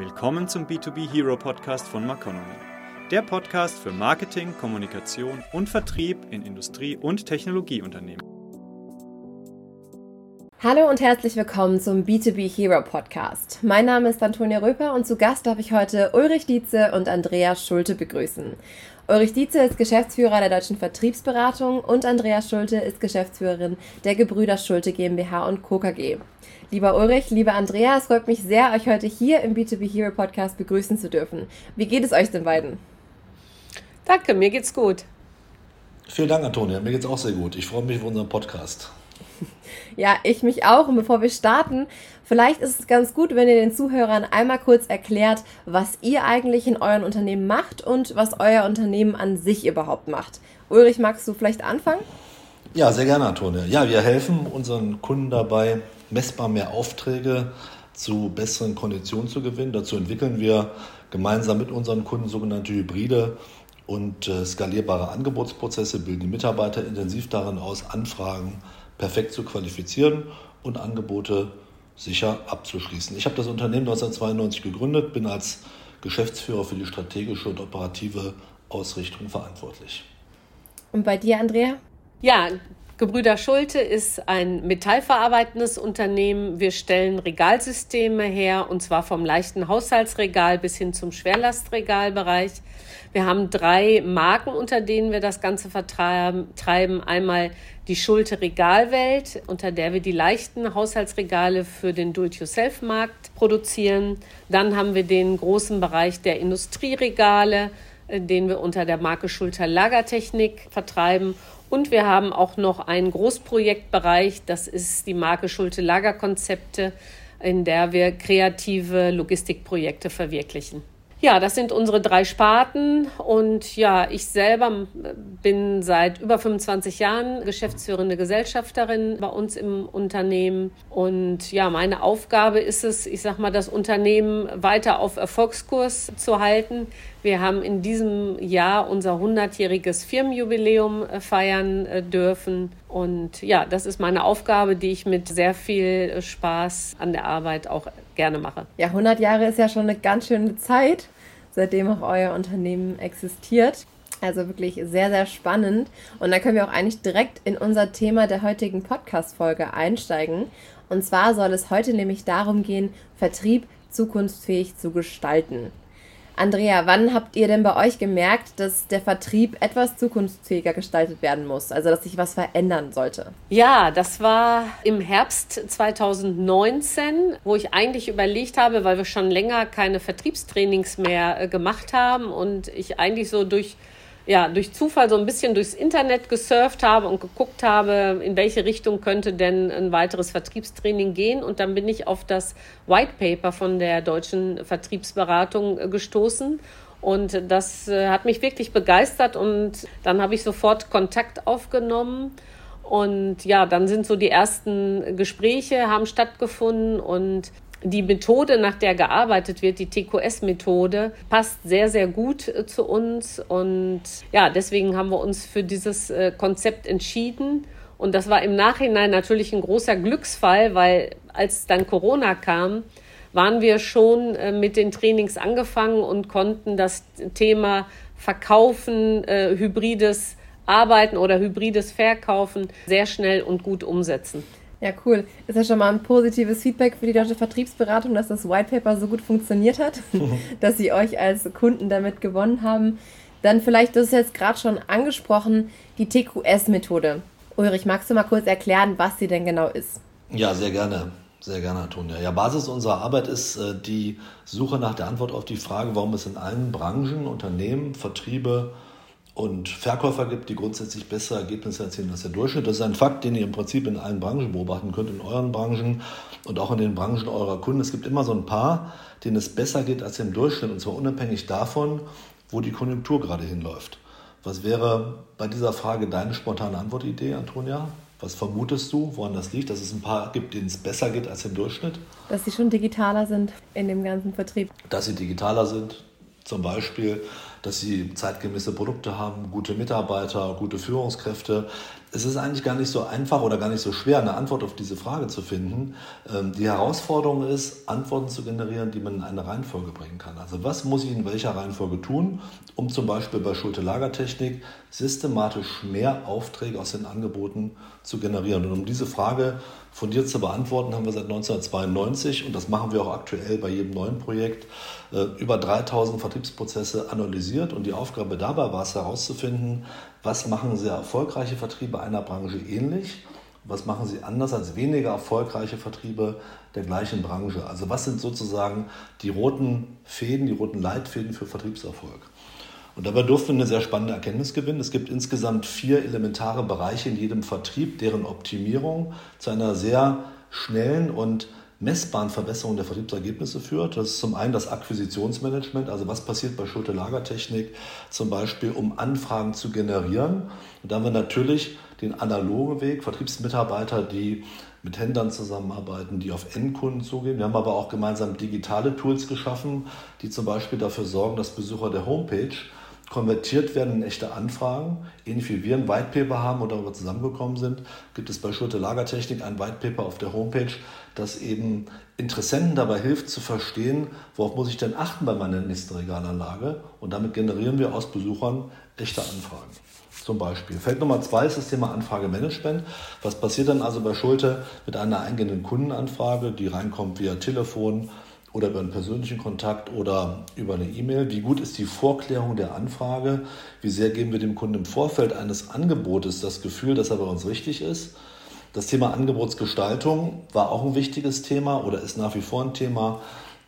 Willkommen zum B2B Hero Podcast von Maconomy. Der Podcast für Marketing, Kommunikation und Vertrieb in Industrie- und Technologieunternehmen. Hallo und herzlich willkommen zum B2B Hero Podcast. Mein Name ist Antonia Röper und zu Gast darf ich heute Ulrich Dietze und Andreas Schulte begrüßen. Ulrich Dietze ist Geschäftsführer der Deutschen Vertriebsberatung und Andreas Schulte ist Geschäftsführerin der Gebrüder Schulte GmbH und Co. KG. Lieber Ulrich, lieber Andrea, es freut mich sehr, euch heute hier im B2B Hero Podcast begrüßen zu dürfen. Wie geht es euch den beiden? Danke, mir geht's gut. Vielen Dank, Antonia. Mir geht's auch sehr gut. Ich freue mich auf unseren Podcast. Ja, ich mich auch. Und bevor wir starten, vielleicht ist es ganz gut, wenn ihr den Zuhörern einmal kurz erklärt, was ihr eigentlich in euren Unternehmen macht und was euer Unternehmen an sich überhaupt macht. Ulrich, magst du vielleicht anfangen? Ja, sehr gerne, Antonia. Ja, wir helfen unseren Kunden dabei, messbar mehr Aufträge zu besseren Konditionen zu gewinnen. Dazu entwickeln wir gemeinsam mit unseren Kunden sogenannte Hybride und äh, skalierbare Angebotsprozesse, bilden die Mitarbeiter intensiv darin aus, Anfragen perfekt zu qualifizieren und Angebote sicher abzuschließen. Ich habe das Unternehmen 1992 gegründet, bin als Geschäftsführer für die strategische und operative Ausrichtung verantwortlich. Und bei dir, Andrea? Ja, Gebrüder Schulte ist ein metallverarbeitendes Unternehmen. Wir stellen Regalsysteme her, und zwar vom leichten Haushaltsregal bis hin zum Schwerlastregalbereich. Wir haben drei Marken, unter denen wir das Ganze vertreiben. Einmal die Schulte Regalwelt, unter der wir die leichten Haushaltsregale für den Do-it-yourself-Markt produzieren. Dann haben wir den großen Bereich der Industrieregale, äh, den wir unter der Marke Schulter Lagertechnik vertreiben. Und wir haben auch noch einen Großprojektbereich, das ist die Marke Schulte Lagerkonzepte, in der wir kreative Logistikprojekte verwirklichen. Ja, das sind unsere drei Sparten. Und ja, ich selber bin seit über 25 Jahren geschäftsführende Gesellschafterin bei uns im Unternehmen. Und ja, meine Aufgabe ist es, ich sag mal, das Unternehmen weiter auf Erfolgskurs zu halten. Wir haben in diesem Jahr unser 100-jähriges Firmenjubiläum äh, feiern äh, dürfen und ja, das ist meine Aufgabe, die ich mit sehr viel Spaß an der Arbeit auch gerne mache. Ja, 100 Jahre ist ja schon eine ganz schöne Zeit, seitdem auch euer Unternehmen existiert. Also wirklich sehr, sehr spannend. Und da können wir auch eigentlich direkt in unser Thema der heutigen Podcast-Folge einsteigen. Und zwar soll es heute nämlich darum gehen, Vertrieb zukunftsfähig zu gestalten. Andrea, wann habt ihr denn bei euch gemerkt, dass der Vertrieb etwas zukunftsfähiger gestaltet werden muss, also dass sich was verändern sollte? Ja, das war im Herbst 2019, wo ich eigentlich überlegt habe, weil wir schon länger keine Vertriebstrainings mehr äh, gemacht haben und ich eigentlich so durch ja, durch Zufall so ein bisschen durchs Internet gesurft habe und geguckt habe, in welche Richtung könnte denn ein weiteres Vertriebstraining gehen. Und dann bin ich auf das White Paper von der deutschen Vertriebsberatung äh, gestoßen. Und das äh, hat mich wirklich begeistert und dann habe ich sofort Kontakt aufgenommen. Und ja, dann sind so die ersten Gespräche haben stattgefunden und die Methode, nach der gearbeitet wird, die TQS-Methode, passt sehr, sehr gut äh, zu uns. Und ja, deswegen haben wir uns für dieses äh, Konzept entschieden. Und das war im Nachhinein natürlich ein großer Glücksfall, weil als dann Corona kam, waren wir schon äh, mit den Trainings angefangen und konnten das Thema Verkaufen, hybrides Arbeiten oder hybrides Verkaufen sehr schnell und gut umsetzen. Ja, cool. Ist ja schon mal ein positives Feedback für die deutsche Vertriebsberatung, dass das White Paper so gut funktioniert hat, dass sie euch als Kunden damit gewonnen haben. Dann vielleicht, das ist jetzt gerade schon angesprochen, die TQS-Methode. Ulrich, magst du mal kurz erklären, was sie denn genau ist? Ja, sehr gerne. Sehr gerne, Antonia. Ja, Basis unserer Arbeit ist äh, die Suche nach der Antwort auf die Frage, warum es in allen Branchen, Unternehmen, Vertriebe, und Verkäufer gibt, die grundsätzlich bessere Ergebnisse erzielen als der Durchschnitt. Das ist ein Fakt, den ihr im Prinzip in allen Branchen beobachten könnt, in euren Branchen und auch in den Branchen eurer Kunden. Es gibt immer so ein paar, denen es besser geht als im Durchschnitt und zwar unabhängig davon, wo die Konjunktur gerade hinläuft. Was wäre bei dieser Frage deine spontane Antwortidee, Antonia? Was vermutest du, woran das liegt, dass es ein paar gibt, denen es besser geht als im Durchschnitt? Dass sie schon digitaler sind in dem ganzen Vertrieb. Dass sie digitaler sind, zum Beispiel, dass sie zeitgemäße Produkte haben, gute Mitarbeiter, gute Führungskräfte. Es ist eigentlich gar nicht so einfach oder gar nicht so schwer, eine Antwort auf diese Frage zu finden. Ähm, die Herausforderung ist, Antworten zu generieren, die man in eine Reihenfolge bringen kann. Also was muss ich in welcher Reihenfolge tun, um zum Beispiel bei Schulte-Lagertechnik systematisch mehr Aufträge aus den Angeboten zu generieren. Und um diese Frage von dir zu beantworten, haben wir seit 1992, und das machen wir auch aktuell bei jedem neuen Projekt, äh, über 3000 Vertriebsprozesse analysiert. Und die Aufgabe dabei war es herauszufinden, was machen sehr erfolgreiche Vertriebe einer Branche ähnlich, was machen sie anders als weniger erfolgreiche Vertriebe der gleichen Branche. Also was sind sozusagen die roten Fäden, die roten Leitfäden für Vertriebserfolg. Und dabei durften wir eine sehr spannende Erkenntnis gewinnen. Es gibt insgesamt vier elementare Bereiche in jedem Vertrieb, deren Optimierung zu einer sehr schnellen und messbaren Verbesserung der Vertriebsergebnisse führt. Das ist zum einen das Akquisitionsmanagement, also was passiert bei Schulte-Lagertechnik zum Beispiel, um Anfragen zu generieren. Und da haben wir natürlich den analogen Weg, Vertriebsmitarbeiter, die mit Händlern zusammenarbeiten, die auf Endkunden zugehen. Wir haben aber auch gemeinsam digitale Tools geschaffen, die zum Beispiel dafür sorgen, dass Besucher der Homepage konvertiert werden in echte Anfragen. Ähnlich wie wir ein White Paper haben und darüber zusammengekommen sind, gibt es bei Schulte Lagertechnik ein White Paper auf der Homepage, das eben Interessenten dabei hilft zu verstehen, worauf muss ich denn achten bei meiner nächsten Regalanlage. Und damit generieren wir aus Besuchern echte Anfragen. Zum Beispiel. Feld Nummer zwei ist das Thema Anfragemanagement. Was passiert dann also bei Schulte mit einer eingehenden Kundenanfrage, die reinkommt via Telefon, oder über einen persönlichen Kontakt oder über eine E-Mail? Wie gut ist die Vorklärung der Anfrage? Wie sehr geben wir dem Kunden im Vorfeld eines Angebotes das Gefühl, dass er bei uns richtig ist? Das Thema Angebotsgestaltung war auch ein wichtiges Thema oder ist nach wie vor ein Thema.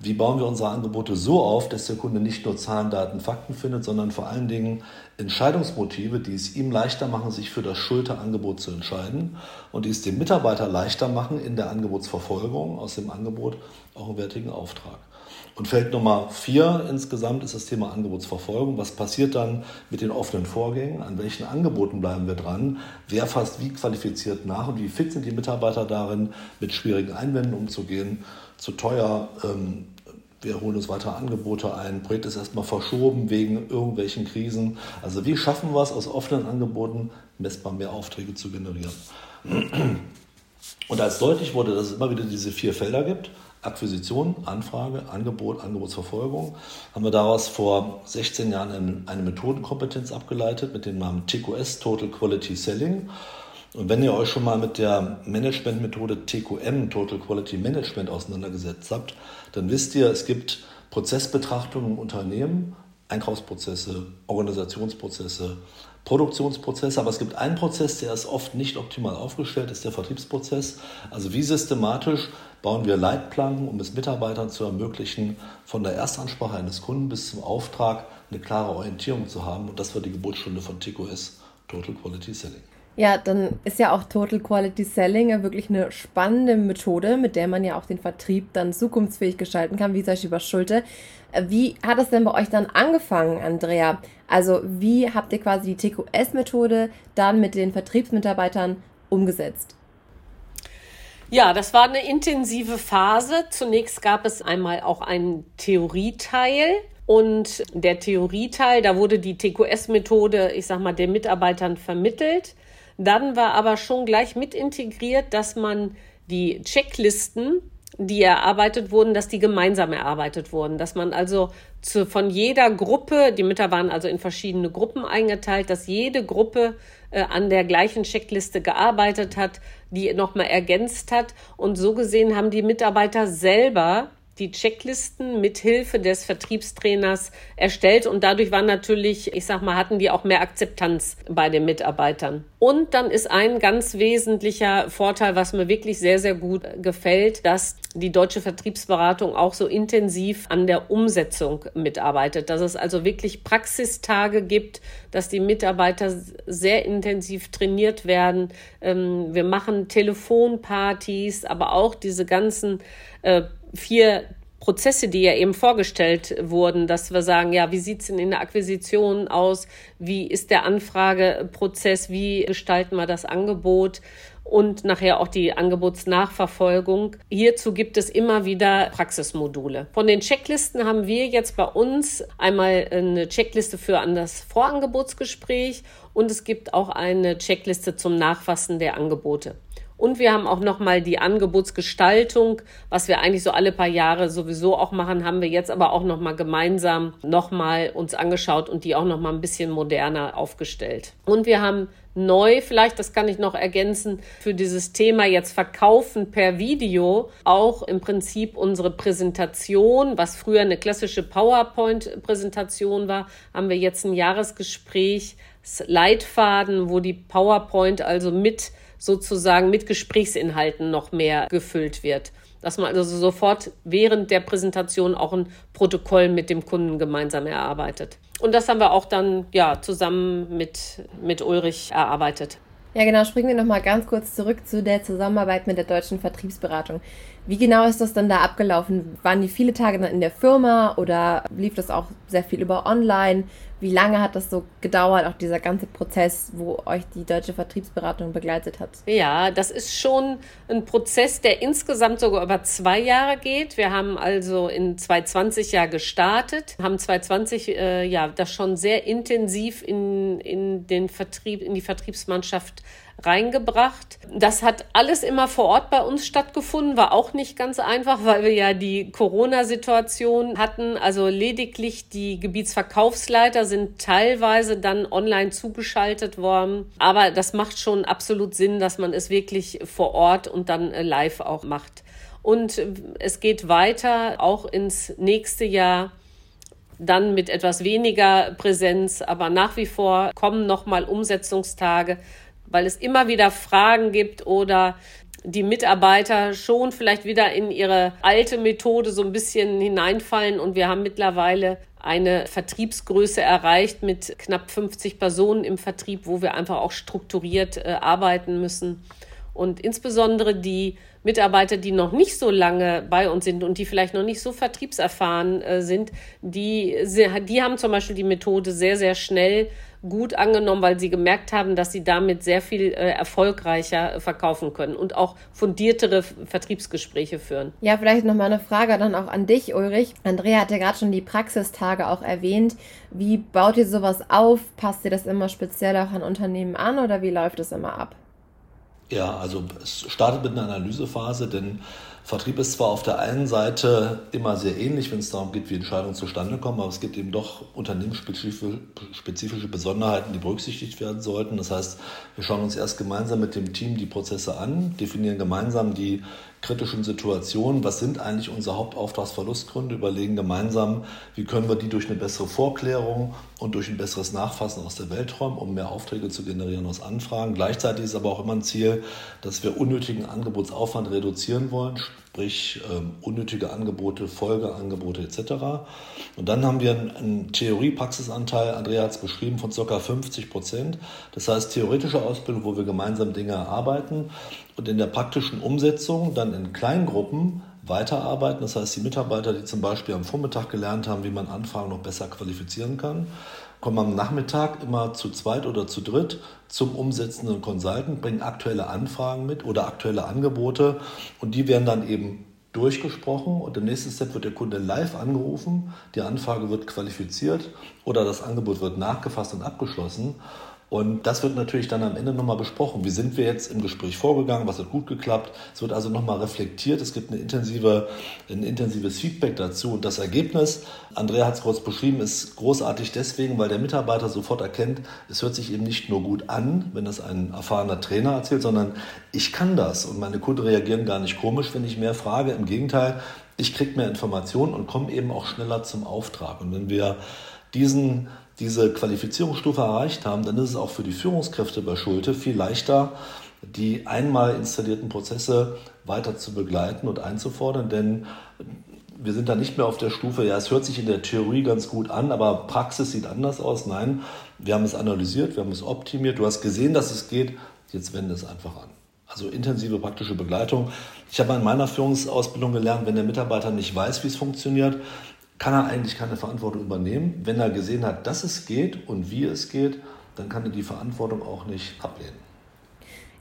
Wie bauen wir unsere Angebote so auf, dass der Kunde nicht nur Zahlen, Daten, Fakten findet, sondern vor allen Dingen Entscheidungsmotive, die es ihm leichter machen, sich für das Schulterangebot zu entscheiden und die es dem Mitarbeiter leichter machen, in der Angebotsverfolgung aus dem Angebot auch einen wertigen Auftrag. Und Feld Nummer vier insgesamt ist das Thema Angebotsverfolgung. Was passiert dann mit den offenen Vorgängen? An welchen Angeboten bleiben wir dran? Wer fasst wie qualifiziert nach und wie fit sind die Mitarbeiter darin, mit schwierigen Einwänden umzugehen? Zu teuer, ähm, wir holen uns weitere Angebote ein, ein Projekt ist erstmal verschoben wegen irgendwelchen Krisen. Also wie schaffen wir es aus offenen Angeboten messbar mehr Aufträge zu generieren? Und als deutlich wurde, dass es immer wieder diese vier Felder gibt, Akquisition, Anfrage, Angebot, Angebotsverfolgung, haben wir daraus vor 16 Jahren eine Methodenkompetenz abgeleitet mit dem Namen TQS, Total Quality Selling. Und wenn ihr euch schon mal mit der Managementmethode TQM, Total Quality Management, auseinandergesetzt habt, dann wisst ihr, es gibt Prozessbetrachtungen im Unternehmen, Einkaufsprozesse, Organisationsprozesse, Produktionsprozesse, aber es gibt einen Prozess, der ist oft nicht optimal aufgestellt, ist der Vertriebsprozess. Also wie systematisch bauen wir Leitplanken, um es Mitarbeitern zu ermöglichen, von der Erstansprache eines Kunden bis zum Auftrag eine klare Orientierung zu haben. Und das war die Geburtsstunde von TQS, Total Quality Selling. Ja, dann ist ja auch Total Quality Selling ja wirklich eine spannende Methode, mit der man ja auch den Vertrieb dann zukunftsfähig gestalten kann, wie zum Beispiel bei Schulte. Wie hat es denn bei euch dann angefangen, Andrea? Also wie habt ihr quasi die TQS-Methode dann mit den Vertriebsmitarbeitern umgesetzt? Ja, das war eine intensive Phase. Zunächst gab es einmal auch einen Theorieteil. Und der Theorieteil, da wurde die TQS-Methode, ich sag mal, den Mitarbeitern vermittelt. Dann war aber schon gleich mit integriert, dass man die Checklisten, die erarbeitet wurden, dass die gemeinsam erarbeitet wurden, dass man also zu, von jeder Gruppe, die Mitarbeiter waren also in verschiedene Gruppen eingeteilt, dass jede Gruppe äh, an der gleichen Checkliste gearbeitet hat, die nochmal ergänzt hat. Und so gesehen haben die Mitarbeiter selber die Checklisten mit Hilfe des Vertriebstrainers erstellt und dadurch war natürlich, ich sag mal, hatten die auch mehr Akzeptanz bei den Mitarbeitern. Und dann ist ein ganz wesentlicher Vorteil, was mir wirklich sehr, sehr gut gefällt, dass die deutsche Vertriebsberatung auch so intensiv an der Umsetzung mitarbeitet, dass es also wirklich Praxistage gibt, dass die Mitarbeiter sehr intensiv trainiert werden. Ähm, wir machen Telefonpartys, aber auch diese ganzen äh, vier Prozesse, die ja eben vorgestellt wurden, dass wir sagen, ja, wie sieht's denn in der Akquisition aus? Wie ist der Anfrageprozess? Wie gestalten wir das Angebot? und nachher auch die Angebotsnachverfolgung. Hierzu gibt es immer wieder Praxismodule. Von den Checklisten haben wir jetzt bei uns einmal eine Checkliste für an das Vorangebotsgespräch und es gibt auch eine Checkliste zum Nachfassen der Angebote. Und wir haben auch nochmal die Angebotsgestaltung, was wir eigentlich so alle paar Jahre sowieso auch machen, haben wir jetzt aber auch nochmal gemeinsam nochmal uns angeschaut und die auch nochmal ein bisschen moderner aufgestellt. Und wir haben neu, vielleicht, das kann ich noch ergänzen, für dieses Thema jetzt Verkaufen per Video auch im Prinzip unsere Präsentation, was früher eine klassische PowerPoint-Präsentation war, haben wir jetzt ein Jahresgespräch, Leitfaden, wo die PowerPoint also mit sozusagen mit Gesprächsinhalten noch mehr gefüllt wird. Dass man also sofort während der Präsentation auch ein Protokoll mit dem Kunden gemeinsam erarbeitet. Und das haben wir auch dann ja zusammen mit, mit Ulrich erarbeitet. Ja, genau. Springen wir nochmal ganz kurz zurück zu der Zusammenarbeit mit der deutschen Vertriebsberatung. Wie genau ist das dann da abgelaufen? Waren die viele Tage dann in der Firma oder lief das auch sehr viel über online? Wie lange hat das so gedauert, auch dieser ganze Prozess, wo euch die deutsche Vertriebsberatung begleitet hat? Ja, das ist schon ein Prozess, der insgesamt sogar über zwei Jahre geht. Wir haben also in 2020 ja gestartet, haben 2020 äh, ja das schon sehr intensiv in, in den Vertrieb, in die Vertriebsmannschaft reingebracht. Das hat alles immer vor Ort bei uns stattgefunden, war auch nicht ganz einfach, weil wir ja die Corona-Situation hatten. Also lediglich die Gebietsverkaufsleiter sind teilweise dann online zugeschaltet worden. Aber das macht schon absolut Sinn, dass man es wirklich vor Ort und dann äh, live auch macht. Und es geht weiter auch ins nächste Jahr dann mit etwas weniger Präsenz, aber nach wie vor kommen nochmal Umsetzungstage weil es immer wieder Fragen gibt oder die Mitarbeiter schon vielleicht wieder in ihre alte Methode so ein bisschen hineinfallen und wir haben mittlerweile eine Vertriebsgröße erreicht mit knapp 50 Personen im Vertrieb, wo wir einfach auch strukturiert äh, arbeiten müssen. Und insbesondere die Mitarbeiter, die noch nicht so lange bei uns sind und die vielleicht noch nicht so vertriebserfahren äh, sind, die, die haben zum Beispiel die Methode sehr, sehr schnell gut angenommen, weil sie gemerkt haben, dass sie damit sehr viel äh, erfolgreicher verkaufen können und auch fundiertere Vertriebsgespräche führen. Ja, vielleicht noch mal eine Frage dann auch an dich, Ulrich. Andrea hat ja gerade schon die Praxistage auch erwähnt. Wie baut ihr sowas auf? Passt ihr das immer speziell auch an Unternehmen an oder wie läuft es immer ab? Ja, also es startet mit einer Analysephase, denn Vertrieb ist zwar auf der einen Seite immer sehr ähnlich, wenn es darum geht, wie Entscheidungen zustande kommen, aber es gibt eben doch unternehmensspezifische Besonderheiten, die berücksichtigt werden sollten. Das heißt, wir schauen uns erst gemeinsam mit dem Team die Prozesse an, definieren gemeinsam die kritischen Situationen, was sind eigentlich unsere Hauptauftragsverlustgründe, überlegen gemeinsam, wie können wir die durch eine bessere Vorklärung und durch ein besseres Nachfassen aus der Welt räumen, um mehr Aufträge zu generieren aus Anfragen. Gleichzeitig ist aber auch immer ein Ziel, dass wir unnötigen Angebotsaufwand reduzieren wollen, sprich ähm, unnötige Angebote, Folgeangebote etc. Und dann haben wir einen, Theorie-Praxisanteil, Andrea hat es beschrieben, von ca. 50 Prozent. Das heißt theoretische Ausbildung, wo wir gemeinsam Dinge erarbeiten und in der praktischen Umsetzung dann in Kleingruppen weiterarbeiten. Das heißt, die Mitarbeiter, die zum Beispiel am Vormittag gelernt haben, wie man Anfragen noch besser qualifizieren kann, kommen am Nachmittag immer zu zweit oder zu dritt zum umsetzenden Consultant, bringen aktuelle Anfragen mit oder aktuelle Angebote und die werden dann eben durchgesprochen und im nächsten Step wird der Kunde live angerufen, die Anfrage wird qualifiziert oder das Angebot wird nachgefasst und abgeschlossen. Und das wird natürlich dann am Ende nochmal besprochen. Wie sind wir jetzt im Gespräch vorgegangen? Was hat gut geklappt? Es wird also nochmal reflektiert. Es gibt eine intensive, ein intensives Feedback dazu. Und das Ergebnis, Andrea hat es kurz beschrieben, ist großartig deswegen, weil der Mitarbeiter sofort erkennt, es hört sich eben nicht nur gut an, wenn das ein erfahrener Trainer erzählt, sondern ich kann das. Und meine Kunden reagieren gar nicht komisch, wenn ich mehr frage. Im Gegenteil, ich kriege mehr Informationen und komme eben auch schneller zum Auftrag. Und wenn wir diesen diese Qualifizierungsstufe erreicht haben, dann ist es auch für die Führungskräfte bei Schulte viel leichter, die einmal installierten Prozesse weiter zu begleiten und einzufordern, denn wir sind da nicht mehr auf der Stufe, ja, es hört sich in der Theorie ganz gut an, aber Praxis sieht anders aus. Nein, wir haben es analysiert, wir haben es optimiert, du hast gesehen, dass es geht, jetzt wende es einfach an. Also intensive praktische Begleitung. Ich habe in meiner Führungsausbildung gelernt, wenn der Mitarbeiter nicht weiß, wie es funktioniert, kann er eigentlich keine Verantwortung übernehmen. Wenn er gesehen hat, dass es geht und wie es geht, dann kann er die Verantwortung auch nicht ablehnen.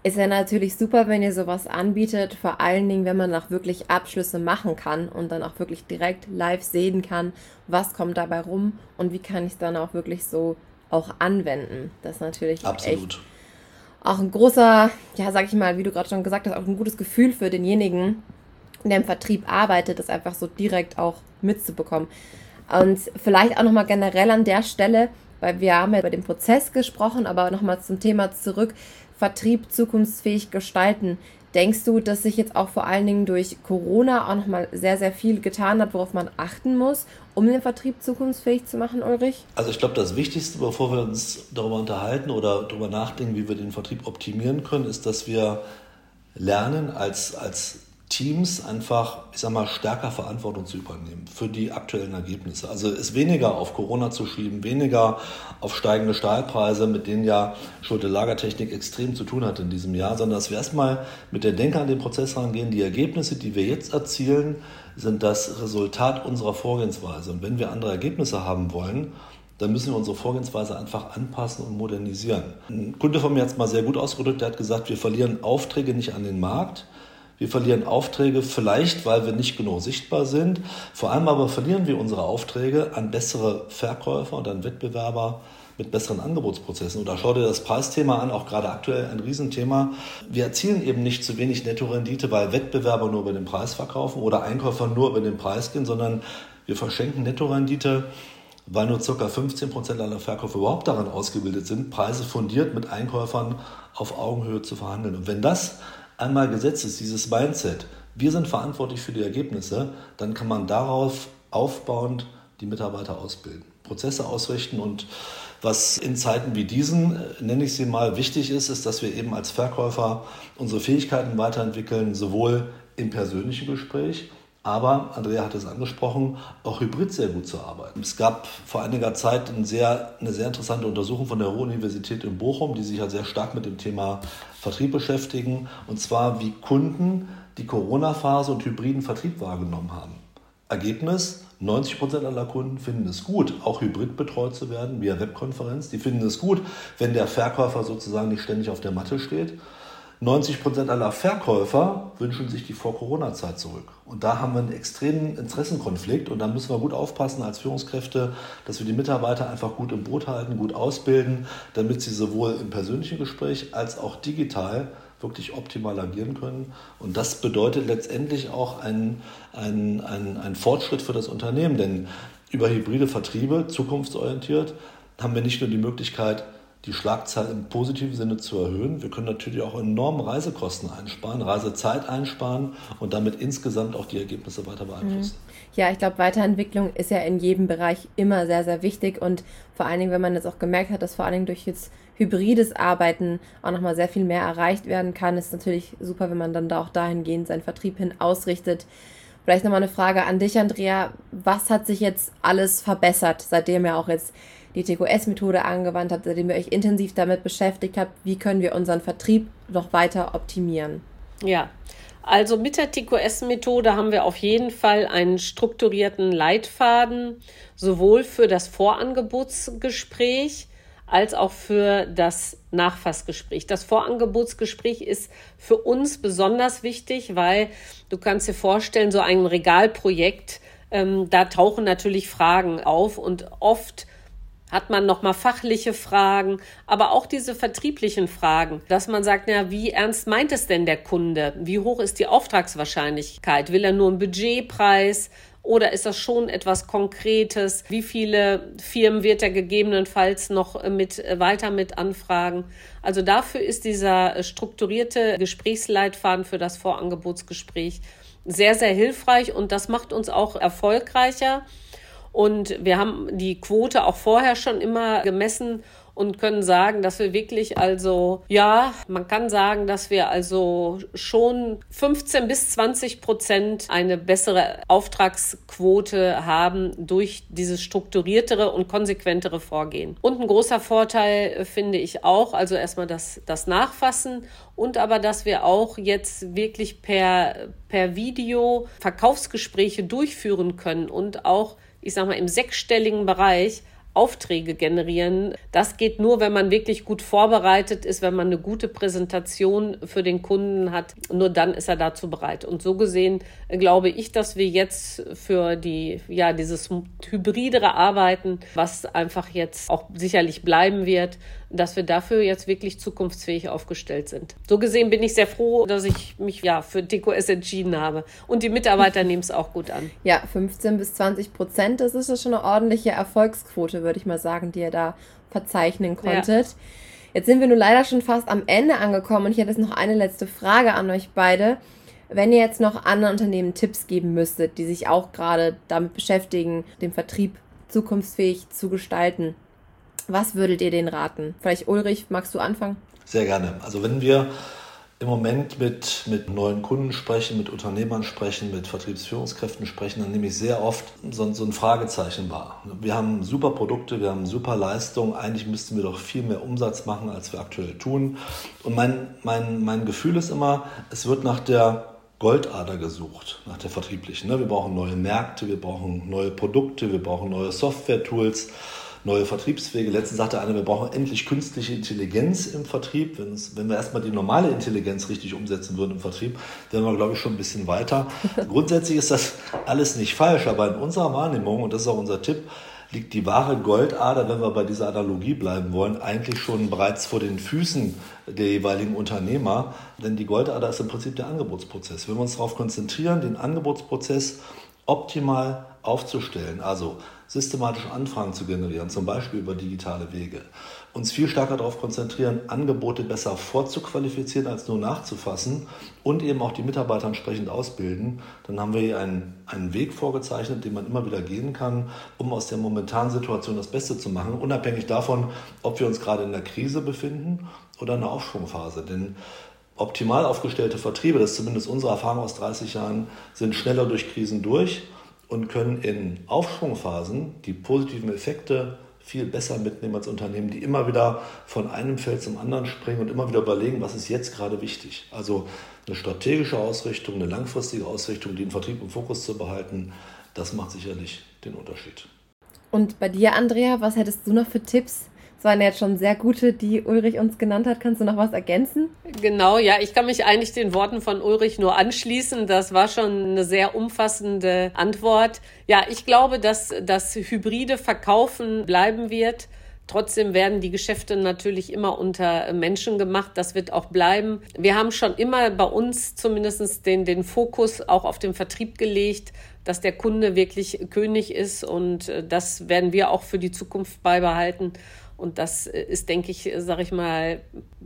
ist ja natürlich super, wenn ihr sowas anbietet, vor allen Dingen, wenn man auch wirklich Abschlüsse machen kann und dann auch wirklich direkt live sehen kann, was kommt dabei rum und wie kann ich es dann auch wirklich so auch anwenden. Das ist natürlich Absolut. echt auch ein großer, ja, sag ich mal, wie du gerade schon gesagt hast, auch ein gutes Gefühl für denjenigen, der im Vertrieb arbeitet, das einfach so direkt auch mitzubekommen. Und vielleicht auch nochmal generell an der Stelle, weil wir haben ja über den Prozess gesprochen, aber nochmal zum Thema zurück, Vertrieb zukunftsfähig gestalten. Denkst du, dass sich jetzt auch vor allen Dingen durch Corona auch nochmal sehr, sehr viel getan hat, worauf man achten muss, um den Vertrieb zukunftsfähig zu machen, Ulrich? Also ich glaube, das Wichtigste, bevor wir uns darüber unterhalten oder darüber nachdenken, wie wir den Vertrieb optimieren können, ist, dass wir lernen, als, als Teams einfach, ich sag mal, stärker Verantwortung zu übernehmen für die aktuellen Ergebnisse. Also es weniger auf Corona zu schieben, weniger auf steigende Stahlpreise, mit denen ja Schulte Lagertechnik extrem zu tun hat in diesem Jahr, sondern dass wir erstmal mit der Denke an den Prozess rangehen. Die Ergebnisse, die wir jetzt erzielen, sind das Resultat unserer Vorgehensweise. Und wenn wir andere Ergebnisse haben wollen, dann müssen wir unsere Vorgehensweise einfach anpassen und modernisieren. Ein Kunde von mir hat es mal sehr gut ausgedrückt, der hat gesagt, wir verlieren Aufträge nicht an den Markt, wir verlieren Aufträge vielleicht, weil wir nicht genug sichtbar sind. Vor allem aber verlieren wir unsere Aufträge an bessere Verkäufer und an Wettbewerber mit besseren Angebotsprozessen. Oder schau dir das Preisthema an, auch gerade aktuell ein Riesenthema. Wir erzielen eben nicht zu wenig Nettorendite, weil Wettbewerber nur über den Preis verkaufen oder Einkäufer nur über den Preis gehen, sondern wir verschenken Nettorendite, weil nur ca. 15% aller Verkäufer überhaupt daran ausgebildet sind, Preise fundiert mit Einkäufern auf Augenhöhe zu verhandeln. Und wenn das einmal gesetzt ist, dieses Mindset, wir sind verantwortlich für die Ergebnisse, dann kann man darauf aufbauend die Mitarbeiter ausbilden, Prozesse ausrichten. Und was in Zeiten wie diesen, äh, nenne ich sie mal, wichtig ist, ist, dass wir eben als Verkäufer unsere Fähigkeiten weiterentwickeln, sowohl im persönlichen Gespräch, aber, Andrea hat es angesprochen, auch hybrid sehr gut zu arbeiten. Es gab vor einiger Zeit eine sehr, eine sehr interessante Untersuchung von der Ruhr-Universität in Bochum, die sich ja sehr stark mit dem Thema Vertrieb beschäftigen, und zwar wie Kunden die Corona-Phase und hybriden Vertrieb wahrgenommen haben. Ergebnis, 90 Prozent aller Kunden finden es gut, auch hybrid betreut zu werden, via Webkonferenz. Die finden es gut, wenn der Verkäufer sozusagen nicht ständig auf der Matte steht. 90 Prozent aller Verkäufer wünschen sich die Vor-Corona-Zeit zurück. Und da haben wir einen extremen Interessenkonflikt und da müssen wir gut aufpassen als Führungskräfte, dass wir die Mitarbeiter einfach gut im Boot halten, gut ausbilden, damit sie sowohl im persönlichen Gespräch als auch digital wirklich optimal agieren können. Und das bedeutet letztendlich auch einen, einen, einen Fortschritt für das Unternehmen, denn über hybride Vertriebe, zukunftsorientiert, haben wir nicht nur die Möglichkeit, die Schlagzahl im positiven Sinne zu erhöhen. Wir können natürlich auch enorm Reisekosten einsparen, Reisezeit einsparen und damit insgesamt auch die Ergebnisse weiter beeinflussen. Mhm. Ja, ich glaube, Weiterentwicklung ist ja in jedem Bereich immer sehr, sehr wichtig und vor allen Dingen, wenn man jetzt auch gemerkt hat, dass vor allen Dingen durch jetzt hybrides Arbeiten auch nochmal sehr viel mehr erreicht werden kann, ist natürlich super, wenn man dann da auch dahingehend seinen Vertrieb hin ausrichtet. Vielleicht nochmal eine Frage an dich, Andrea. Was hat sich jetzt alles verbessert, seitdem ja auch jetzt die TQS-Methode angewandt habt, seitdem ihr euch intensiv damit beschäftigt habt, wie können wir unseren Vertrieb noch weiter optimieren? Ja, also mit der TQS-Methode haben wir auf jeden Fall einen strukturierten Leitfaden, sowohl für das Vorangebotsgespräch als auch für das Nachfassgespräch. Das Vorangebotsgespräch ist für uns besonders wichtig, weil du kannst dir vorstellen, so ein Regalprojekt, ähm, da tauchen natürlich Fragen auf und oft hat man noch mal fachliche Fragen, aber auch diese vertrieblichen Fragen, dass man sagt, na, wie ernst meint es denn der Kunde? Wie hoch ist die Auftragswahrscheinlichkeit? Will er nur einen Budgetpreis? Oder ist das schon etwas Konkretes? Wie viele Firmen wird er gegebenenfalls noch mit, weiter mit anfragen? Also dafür ist dieser strukturierte Gesprächsleitfaden für das Vorangebotsgespräch sehr, sehr hilfreich und das macht uns auch erfolgreicher und wir haben die Quote auch vorher schon immer gemessen und können sagen, dass wir wirklich also, ja, man kann sagen, dass wir also schon 15 bis 20 Prozent eine bessere Auftragsquote haben durch dieses strukturiertere und konsequentere Vorgehen. Und ein großer Vorteil finde ich auch, also erstmal das, das Nachfassen und aber, dass wir auch jetzt wirklich per, per Video Verkaufsgespräche durchführen können und auch ich sag mal, im sechsstelligen Bereich Aufträge generieren. Das geht nur, wenn man wirklich gut vorbereitet ist, wenn man eine gute Präsentation für den Kunden hat. Nur dann ist er dazu bereit. Und so gesehen glaube ich, dass wir jetzt für die, ja, dieses hybridere Arbeiten, was einfach jetzt auch sicherlich bleiben wird, dass wir dafür jetzt wirklich zukunftsfähig aufgestellt sind. So gesehen bin ich sehr froh, dass ich mich ja für DQS entschieden habe. Und die Mitarbeiter nehmen es auch gut an. Ja, 15 bis 20 Prozent, das ist ja schon eine ordentliche Erfolgsquote, würde ich mal sagen, die ihr da verzeichnen konntet. Ja. Jetzt sind wir nun leider schon fast am Ende angekommen und ich hätte jetzt noch eine letzte Frage an euch beide. Wenn ihr jetzt noch anderen Unternehmen Tipps geben müsstet, die sich auch gerade damit beschäftigen, den Vertrieb zukunftsfähig zu gestalten, was würdet ihr denen raten? Vielleicht Ulrich, magst du anfangen? Sehr gerne. Also wenn wir im Moment mit, mit neuen Kunden sprechen, mit Unternehmern sprechen, mit Vertriebsführungskräften sprechen, dann nehme ich sehr oft so, so ein Fragezeichen wahr. Wir haben super Produkte, wir haben super Leistungen, eigentlich müssten wir doch viel mehr Umsatz machen, als wir aktuell tun. Und mein, mein, mein Gefühl ist immer, es wird nach der Goldader gesucht, nach der vertrieblichen. Ne? Wir brauchen neue Märkte, wir brauchen neue Produkte, wir brauchen neue Software-Tools neue Vertriebswege. Letztens sagte einer, wir brauchen endlich künstliche Intelligenz im Vertrieb. wenn wir erstmal die normale Intelligenz richtig umsetzen würden im Vertrieb, wären wir, glaube ich, schon ein bisschen weiter. Grundsätzlich ist das alles nicht falsch, aber in unserer Wahrnehmung, und das ist auch unser Tipp, liegt die wahre Goldader, wenn wir bei dieser Analogie bleiben wollen, eigentlich schon bereits vor den Füßen der jeweiligen Unternehmer. Denn die Goldader ist im Prinzip der Angebotsprozess. Wenn wir uns darauf konzentrieren, den Angebotsprozess optimal aufzustellen, also systematische Anfragen zu generieren, zum Beispiel über digitale Wege, uns viel stärker darauf konzentrieren, Angebote besser vorzuqualifizieren als nur nachzufassen und eben auch die Mitarbeiter entsprechend ausbilden, dann haben wir hier einen, einen Weg vorgezeichnet, den man immer wieder gehen kann, um aus der momentanen Situation das Beste zu machen, unabhängig davon, ob wir uns gerade in der Krise befinden oder in der Aufschwungphase. Denn optimal aufgestellte Vertriebe, das ist zumindest unsere Erfahrung aus 30 Jahren, sind schneller durch Krisen durch und können in Aufschwungphasen die positiven Effekte viel besser mitnehmen als Unternehmen, die immer wieder von einem Feld zum anderen springen und immer wieder überlegen, was ist jetzt gerade wichtig. Also eine strategische Ausrichtung, eine langfristige Ausrichtung, den Vertrieb im Fokus zu behalten, das macht sicherlich den Unterschied. Und bei dir, Andrea, was hättest du noch für Tipps das waren jetzt schon sehr gute, die Ulrich uns genannt hat. Kannst du noch was ergänzen? Genau, ja, ich kann mich eigentlich den Worten von Ulrich nur anschließen. Das war schon eine sehr umfassende Antwort. Ja, ich glaube, dass das hybride Verkaufen bleiben wird. Trotzdem werden die Geschäfte natürlich immer unter Menschen gemacht. Das wird auch bleiben. Wir haben schon immer bei uns zumindest den, den Fokus auch auf den Vertrieb gelegt, dass der Kunde wirklich König ist. Und das werden wir auch für die Zukunft beibehalten. Und das ist, denke ich, sage ich mal,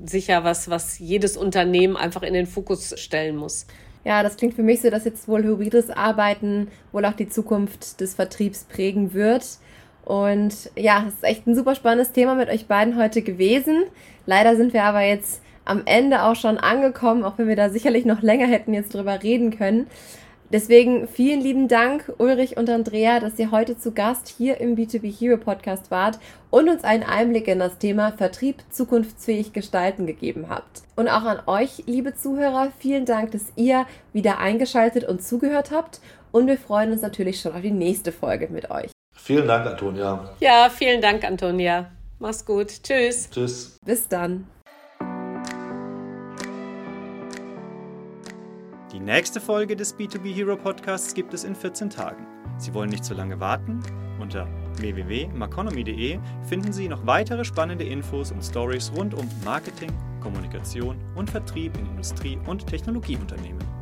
sicher was, was jedes Unternehmen einfach in den Fokus stellen muss. Ja, das klingt für mich so, dass jetzt wohl hybrides Arbeiten wohl auch die Zukunft des Vertriebs prägen wird. Und ja, es ist echt ein super spannendes Thema mit euch beiden heute gewesen. Leider sind wir aber jetzt am Ende auch schon angekommen, auch wenn wir da sicherlich noch länger hätten jetzt drüber reden können. Deswegen vielen lieben Dank, Ulrich und Andrea, dass ihr heute zu Gast hier im B2B Hero Podcast wart und uns einen Einblick in das Thema Vertrieb zukunftsfähig gestalten gegeben habt. Und auch an euch, liebe Zuhörer, vielen Dank, dass ihr wieder eingeschaltet und zugehört habt. Und wir freuen uns natürlich schon auf die nächste Folge mit euch. Vielen Dank, Antonia. Ja, vielen Dank, Antonia. Mach's gut. Tschüss. Tschüss. Bis dann. Nächste Folge des B2B Hero Podcasts gibt es in 14 Tagen. Sie wollen nicht zu lange warten? Unter www.maconomy.de finden Sie noch weitere spannende Infos und Stories rund um Marketing, Kommunikation und Vertrieb in Industrie- und Technologieunternehmen.